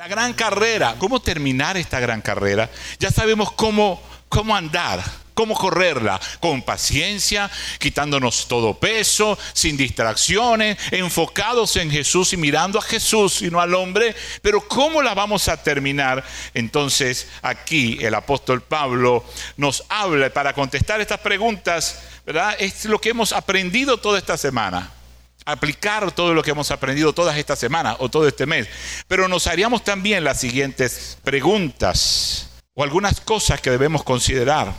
La gran carrera. ¿Cómo terminar esta gran carrera? Ya sabemos cómo, cómo andar, cómo correrla. Con paciencia, quitándonos todo peso, sin distracciones, enfocados en Jesús y mirando a Jesús y no al hombre. Pero ¿cómo la vamos a terminar? Entonces aquí el apóstol Pablo nos habla para contestar estas preguntas, ¿verdad? Es lo que hemos aprendido toda esta semana aplicar todo lo que hemos aprendido todas estas semanas o todo este mes. Pero nos haríamos también las siguientes preguntas o algunas cosas que debemos considerar.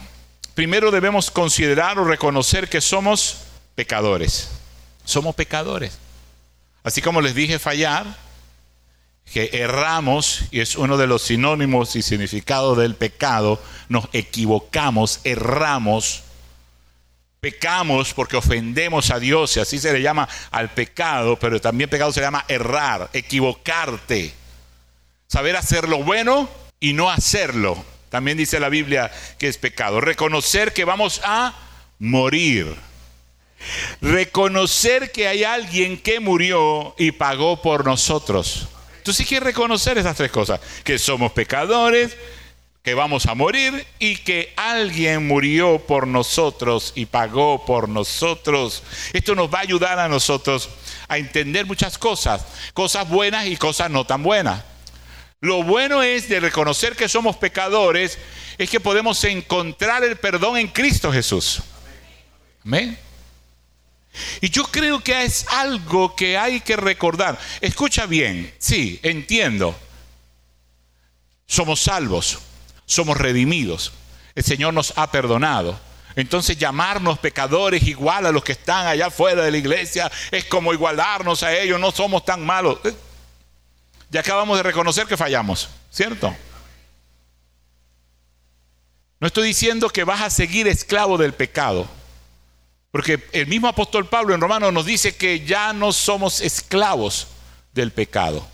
Primero debemos considerar o reconocer que somos pecadores. Somos pecadores. Así como les dije fallar, que erramos, y es uno de los sinónimos y significados del pecado, nos equivocamos, erramos pecamos porque ofendemos a Dios, y así se le llama al pecado, pero también pecado se llama errar, equivocarte, saber hacer lo bueno y no hacerlo. También dice la Biblia que es pecado. Reconocer que vamos a morir. Reconocer que hay alguien que murió y pagó por nosotros. Tú sí quieres reconocer esas tres cosas, que somos pecadores, que vamos a morir y que alguien murió por nosotros y pagó por nosotros. Esto nos va a ayudar a nosotros a entender muchas cosas, cosas buenas y cosas no tan buenas. Lo bueno es de reconocer que somos pecadores, es que podemos encontrar el perdón en Cristo Jesús. Amén. Y yo creo que es algo que hay que recordar. Escucha bien, sí, entiendo. Somos salvos somos redimidos. El Señor nos ha perdonado. Entonces llamarnos pecadores igual a los que están allá fuera de la iglesia es como igualarnos a ellos, no somos tan malos. Eh, ya acabamos de reconocer que fallamos, ¿cierto? No estoy diciendo que vas a seguir esclavo del pecado, porque el mismo apóstol Pablo en Romanos nos dice que ya no somos esclavos del pecado.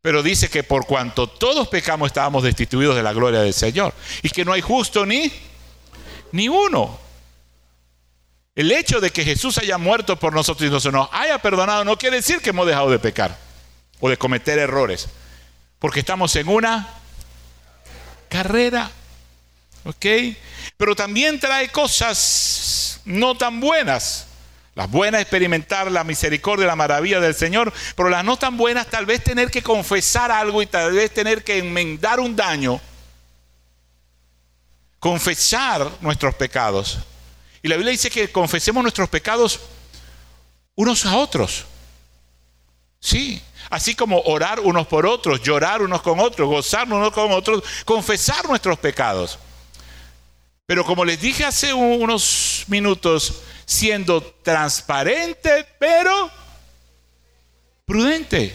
Pero dice que por cuanto todos pecamos estábamos destituidos de la gloria del Señor. Y que no hay justo ni, ni uno. El hecho de que Jesús haya muerto por nosotros y no nos haya perdonado no quiere decir que hemos dejado de pecar o de cometer errores. Porque estamos en una carrera. ¿Ok? Pero también trae cosas no tan buenas. Las buenas experimentar la misericordia, la maravilla del Señor, pero las no tan buenas tal vez tener que confesar algo y tal vez tener que enmendar un daño. Confesar nuestros pecados. Y la Biblia dice que confesemos nuestros pecados unos a otros. Sí, así como orar unos por otros, llorar unos con otros, gozarnos unos con otros, confesar nuestros pecados. Pero como les dije hace unos minutos, siendo transparente, pero prudente.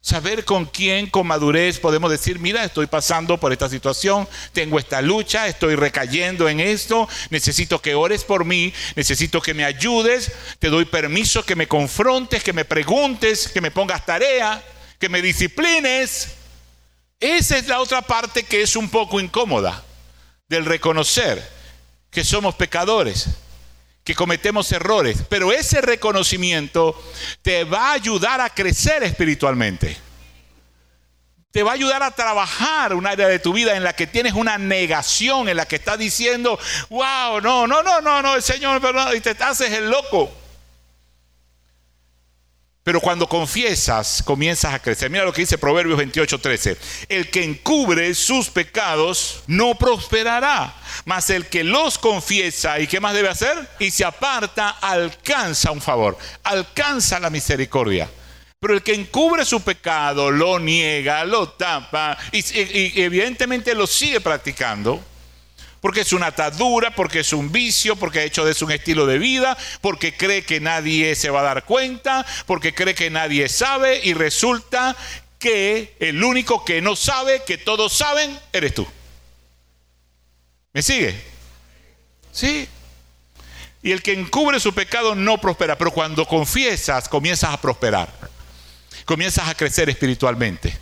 Saber con quién, con madurez, podemos decir, mira, estoy pasando por esta situación, tengo esta lucha, estoy recayendo en esto, necesito que ores por mí, necesito que me ayudes, te doy permiso que me confrontes, que me preguntes, que me pongas tarea, que me disciplines. Esa es la otra parte que es un poco incómoda del reconocer que somos pecadores que cometemos errores, pero ese reconocimiento te va a ayudar a crecer espiritualmente. Te va a ayudar a trabajar un área de tu vida en la que tienes una negación, en la que estás diciendo, wow, no, no, no, no, no, el Señor, perdón, y te haces el loco. Pero cuando confiesas, comienzas a crecer. Mira lo que dice Proverbios 28, 13. El que encubre sus pecados no prosperará, mas el que los confiesa y qué más debe hacer y se aparta alcanza un favor, alcanza la misericordia. Pero el que encubre su pecado, lo niega, lo tapa y, y evidentemente lo sigue practicando, porque es una atadura, porque es un vicio, porque ha hecho de eso un estilo de vida, porque cree que nadie se va a dar cuenta, porque cree que nadie sabe y resulta que el único que no sabe, que todos saben, eres tú. ¿Me sigue? Sí. Y el que encubre su pecado no prospera, pero cuando confiesas comienzas a prosperar, comienzas a crecer espiritualmente,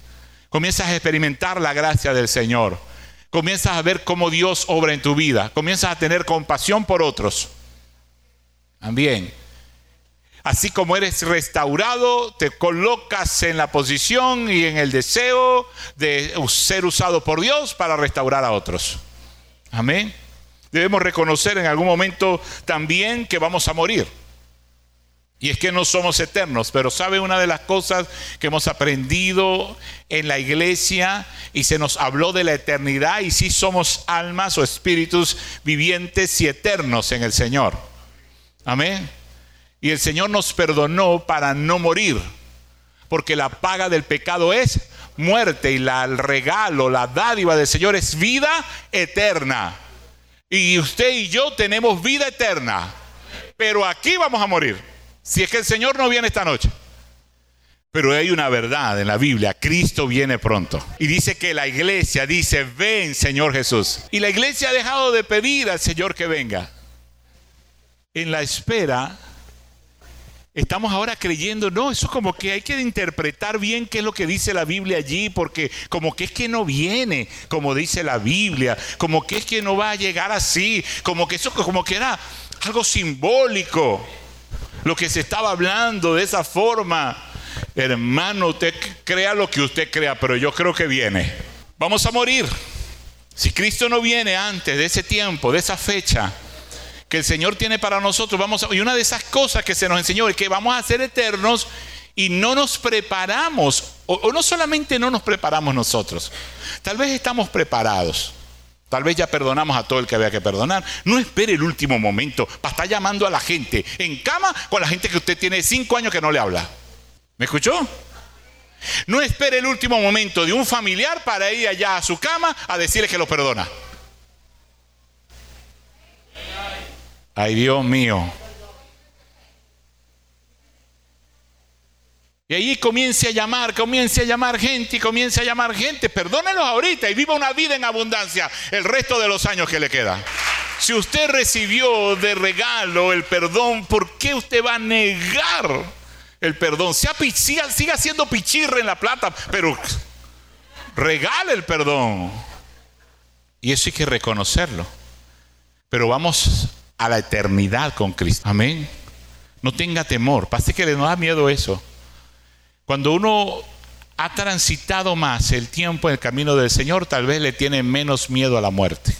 comienzas a experimentar la gracia del Señor comienzas a ver cómo Dios obra en tu vida, comienzas a tener compasión por otros. También. Así como eres restaurado, te colocas en la posición y en el deseo de ser usado por Dios para restaurar a otros. Amén. Debemos reconocer en algún momento también que vamos a morir. Y es que no somos eternos, pero sabe una de las cosas que hemos aprendido en la iglesia y se nos habló de la eternidad y si somos almas o espíritus vivientes y eternos en el Señor. Amén. Y el Señor nos perdonó para no morir, porque la paga del pecado es muerte y la, el regalo, la dádiva del Señor es vida eterna. Y usted y yo tenemos vida eterna, pero aquí vamos a morir, si es que el Señor no viene esta noche. Pero hay una verdad en la Biblia, Cristo viene pronto. Y dice que la iglesia dice, ven Señor Jesús. Y la iglesia ha dejado de pedir al Señor que venga. En la espera estamos ahora creyendo, no, eso como que hay que interpretar bien qué es lo que dice la Biblia allí, porque como que es que no viene, como dice la Biblia, como que es que no va a llegar así, como que eso como que era algo simbólico, lo que se estaba hablando de esa forma. Hermano, usted crea lo que usted crea, pero yo creo que viene. Vamos a morir. Si Cristo no viene antes de ese tiempo, de esa fecha, que el Señor tiene para nosotros. Vamos y una de esas cosas que se nos enseñó es que vamos a ser eternos y no nos preparamos, o, no solamente no nos preparamos nosotros, tal vez estamos preparados. Tal vez ya perdonamos a todo el que había que perdonar. No espere el último momento para estar llamando a la gente en cama con la gente que usted tiene cinco años que no le habla. ¿Me escuchó? No espere el último momento de un familiar para ir allá a su cama a decirle que lo perdona. Ay, Dios mío. Y ahí comience a llamar, comience a llamar gente y comience a llamar gente. Perdónelos ahorita y viva una vida en abundancia el resto de los años que le queda. Si usted recibió de regalo el perdón, ¿por qué usted va a negar el perdón? Siga, siga siendo pichirre en la plata, pero regale el perdón. Y eso hay que reconocerlo. Pero vamos a la eternidad con Cristo. Amén. No tenga temor. Pase que le da miedo eso. Cuando uno ha transitado más el tiempo en el camino del Señor, tal vez le tiene menos miedo a la muerte.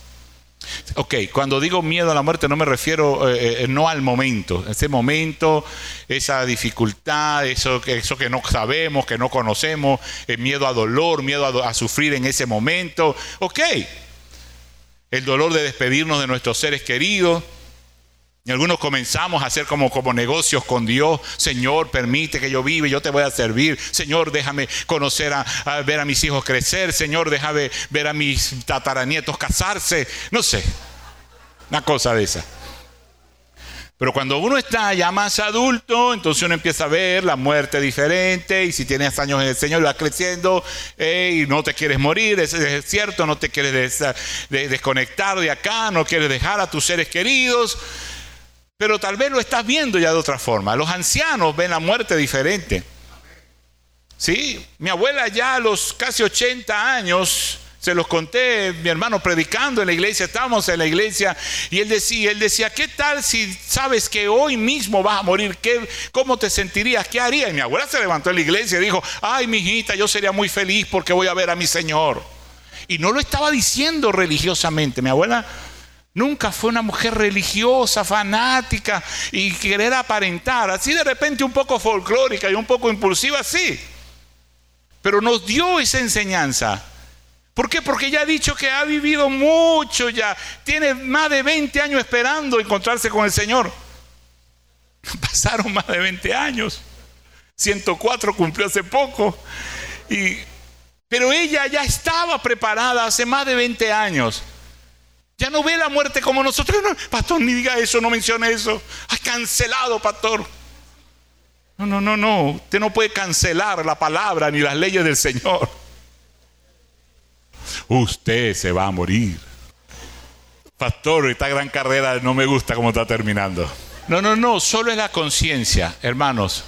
Ok, cuando digo miedo a la muerte no me refiero eh, eh, no al momento, ese momento, esa dificultad, eso, eso que no sabemos, que no conocemos, eh, miedo a dolor, miedo a, a sufrir en ese momento. Ok, el dolor de despedirnos de nuestros seres queridos, y algunos comenzamos a hacer como, como negocios con Dios. Señor, permite que yo viva yo te voy a servir. Señor, déjame conocer a, ver a mis hijos crecer. Señor, déjame ver a mis tataranietos casarse. No sé, una cosa de esa. Pero cuando uno está ya más adulto, entonces uno empieza a ver la muerte diferente y si tienes años en el Señor va creciendo y no te quieres morir, es, cierto, no te quieres desconectar de acá, no quieres dejar a tus seres queridos. Pero tal vez lo estás viendo ya de otra forma. Los ancianos ven la muerte diferente. Sí, mi abuela ya a los casi 80 años, se los conté, mi hermano predicando en la iglesia, estábamos en la iglesia y él decía, él decía, ¿qué tal si sabes que hoy mismo vas a morir? ¿Qué, ¿Cómo te sentirías? ¿Qué harías? Y mi abuela se levantó en la iglesia y dijo, ay, mi hijita, yo sería muy feliz porque voy a ver a mi Señor. Y no lo estaba diciendo religiosamente. Mi abuela Nunca fue una mujer religiosa, fanática y querer aparentar. Así de repente un poco folclórica y un poco impulsiva, sí. Pero nos dio esa enseñanza. ¿Por qué? Porque ya ha dicho que ha vivido mucho ya. Tiene más de 20 años esperando encontrarse con el Señor. Pasaron más de 20 años. 104 cumplió hace poco. Y, pero ella ya estaba preparada hace más de 20 años. Ya no ve la muerte como nosotros. pastor, ni diga eso, no mencione eso. Ha cancelado, pastor. No, no, no, no. Usted no puede cancelar la palabra ni las leyes del Señor. Usted se va a morir. Pastor, esta gran carrera no me gusta cómo está terminando. No, no, no, solo es la conciencia, hermanos.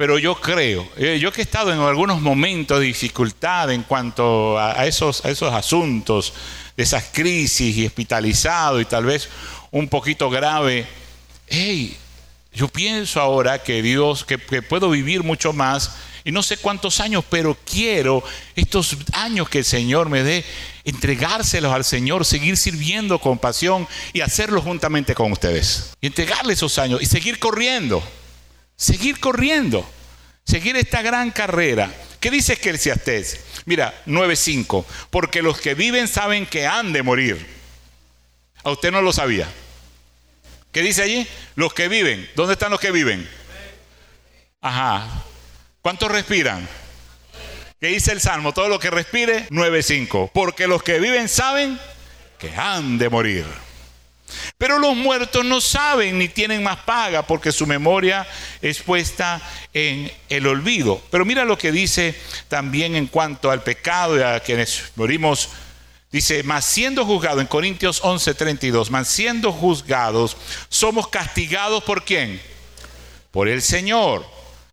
Pero yo creo, eh, yo que he estado en algunos momentos de dificultad en cuanto a esos, asuntos, de esas crisis y hospitalizado y tal vez un poquito grave, hey, Yo pienso ahora que Dios, que, que puedo vivir mucho más y no sé cuántos años, pero quiero estos años que el Señor me dé, entregárselos al Señor, seguir sirviendo con pasión y hacerlo juntamente con ustedes. Y entregarle esos años y seguir corriendo, seguir corriendo, seguir esta gran carrera. ¿Qué dice Eclesiastés? Mira, 9.5, porque los que viven saben que han de morir. A usted no lo sabía. ¿Qué dice allí? Los que viven. ¿Dónde están los que viven? Ajá. ¿Cuántos respiran? ¿Qué dice el Salmo? Todo lo que respire, 9.5. Porque los que viven saben que han de morir. Pero los muertos no saben ni tienen más paga porque su memoria es puesta en el olvido. Pero mira lo que dice también en cuanto al pecado y a quienes morimos. Dice, mas siendo juzgados, en Corintios 11:32, mas siendo juzgados, somos castigados por quién? Por el Señor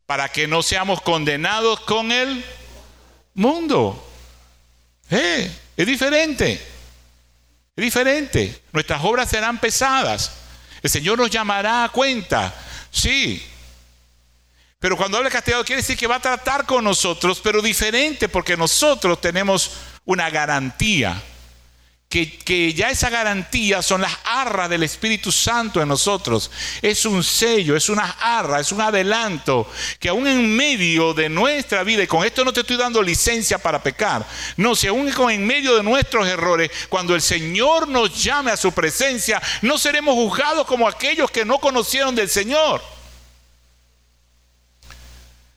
para que no seamos condenados con el mundo. Eh, es diferente. Es diferente. Nuestras obras serán pesadas. El Señor nos llamará a cuenta. Sí. Pero cuando habla castigado quiere decir que va a tratar con nosotros, pero diferente porque nosotros tenemos una garantía que, ya esa garantía son las arras del Espíritu Santo en nosotros. Es un sello, es una arra, es un adelanto que aún en medio de nuestra vida, y con esto no te estoy dando licencia para pecar, no, si aún en medio de nuestros errores, cuando el Señor nos llame a su presencia, no seremos juzgados como aquellos que no conocieron del Señor.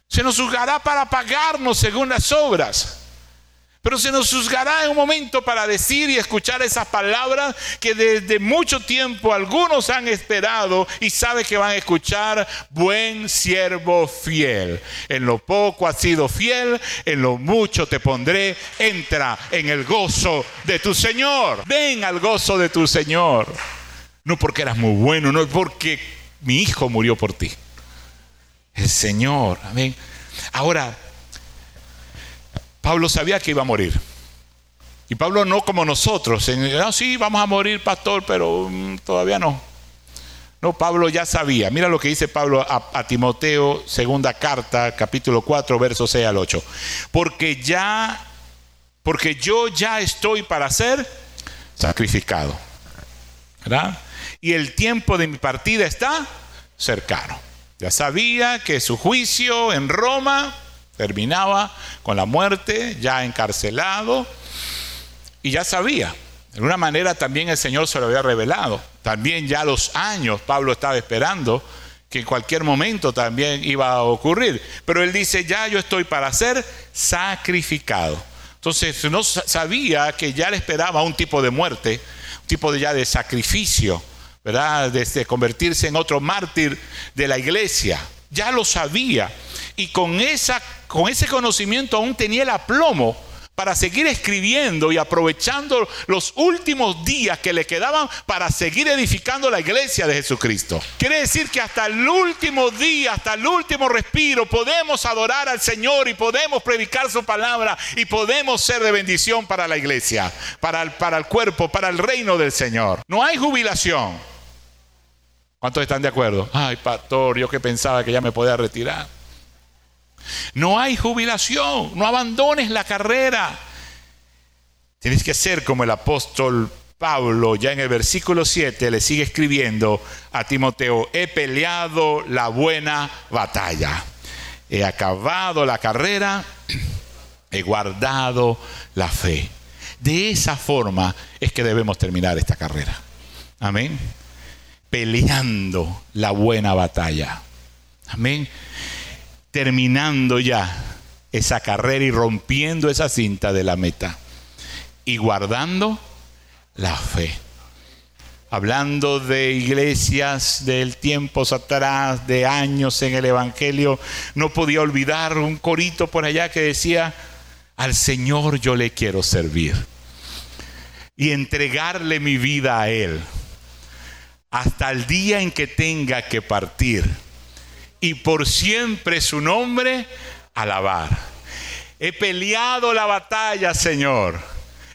Se nos juzgará para pagarnos según las obras. Pero se nos juzgará en un momento para decir y escuchar esas palabras que desde mucho tiempo algunos han esperado y sabe que van a escuchar, buen siervo fiel. En lo poco has sido fiel, en lo mucho te pondré, entra en el gozo de tu Señor. Ven al gozo de tu Señor. No porque eras muy bueno, no porque mi hijo murió por ti. El Señor, amén. Ahora, Pablo sabía que iba a morir. Y Pablo no como nosotros, ah, sí, vamos a morir, pastor, pero mm, todavía no. No, Pablo ya sabía. Mira lo que dice Pablo a, Timoteo, segunda carta, capítulo 4, versos 6 al 8. Porque ya, porque yo ya estoy para ser sacrificado. ¿Verdad? Y el tiempo de mi partida está cercano. Ya sabía que su juicio en Roma terminaba con la muerte, ya encarcelado, y ya sabía. De alguna manera también el Señor se lo había revelado. También ya los años Pablo estaba esperando que en cualquier momento también iba a ocurrir. Pero él dice, ya yo estoy para ser sacrificado. Entonces no sabía que ya le esperaba un tipo de muerte, un tipo de ya de sacrificio, ¿verdad? de convertirse en otro mártir de la iglesia. Ya lo sabía. Y con esa con ese conocimiento aún tenía el aplomo para seguir escribiendo y aprovechando los últimos días que le quedaban para seguir edificando la iglesia de Jesucristo. Quiere decir que hasta el último día, hasta el último respiro, podemos adorar al Señor y podemos predicar su palabra y podemos ser de bendición para la iglesia, para el, para el cuerpo, para el reino del Señor. No hay jubilación. ¿Cuántos están de acuerdo? Ay, pastor, yo que pensaba que ya me podía retirar. No hay jubilación, no abandones la carrera. Tienes que ser como el apóstol Pablo, ya en el versículo 7, le sigue escribiendo a Timoteo, he peleado la buena batalla, he acabado la carrera, he guardado la fe. De esa forma es que debemos terminar esta carrera. Amén. Peleando la buena batalla. Amén terminando ya esa carrera y rompiendo esa cinta de la meta y guardando la fe. Hablando de iglesias del tiempo atrás, de años en el Evangelio, no podía olvidar un corito por allá que decía, al Señor yo le quiero servir y entregarle mi vida a Él hasta el día en que tenga que partir y por siempre su nombre alabar. He peleado la batalla, Señor.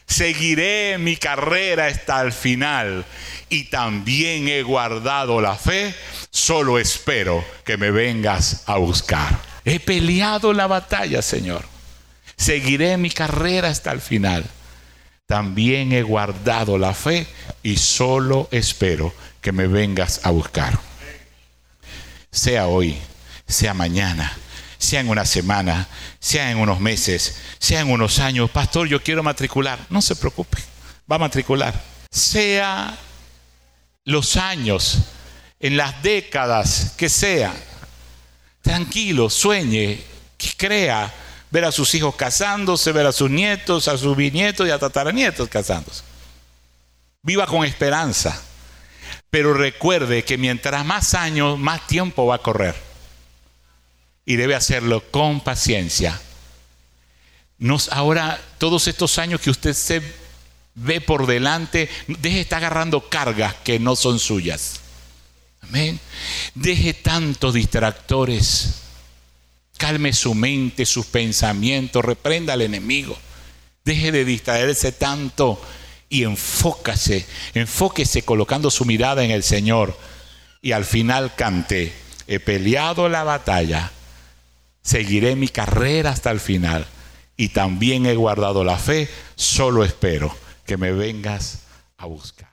seguiré mi carrera hasta el final y también he guardado la fe, solo espero que me vengas a buscar. He peleado la batalla, Señor. Seguiré mi carrera hasta el final. También he guardado la fe y solo espero que me vengas a buscar. Sea hoy, sea mañana, sea en una semana, sea en unos meses, sea en unos años. Pastor, yo quiero matricular. No se preocupe, va a matricular. Sea los años, en las décadas que sea. Tranquilo, sueñe, crea ver a sus hijos casándose, ver a sus nietos, a sus bisnietos y a tataranietos casándose. Viva con esperanza, pero recuerde que mientras más años, más tiempo va a correr. Y debe hacerlo con paciencia. Nos, ahora, todos estos años que usted se ve por delante, deje de estar agarrando cargas que no son suyas. Amén. Deje tantos distractores. Calme su mente, sus pensamientos, reprenda al enemigo. Deje de distraerse tanto y enfócase, enfóquese colocando su mirada en el Señor. Y al final cante, he peleado la batalla, seguiré mi carrera hasta el final y también he guardado la fe, solo espero que me vengas a buscar.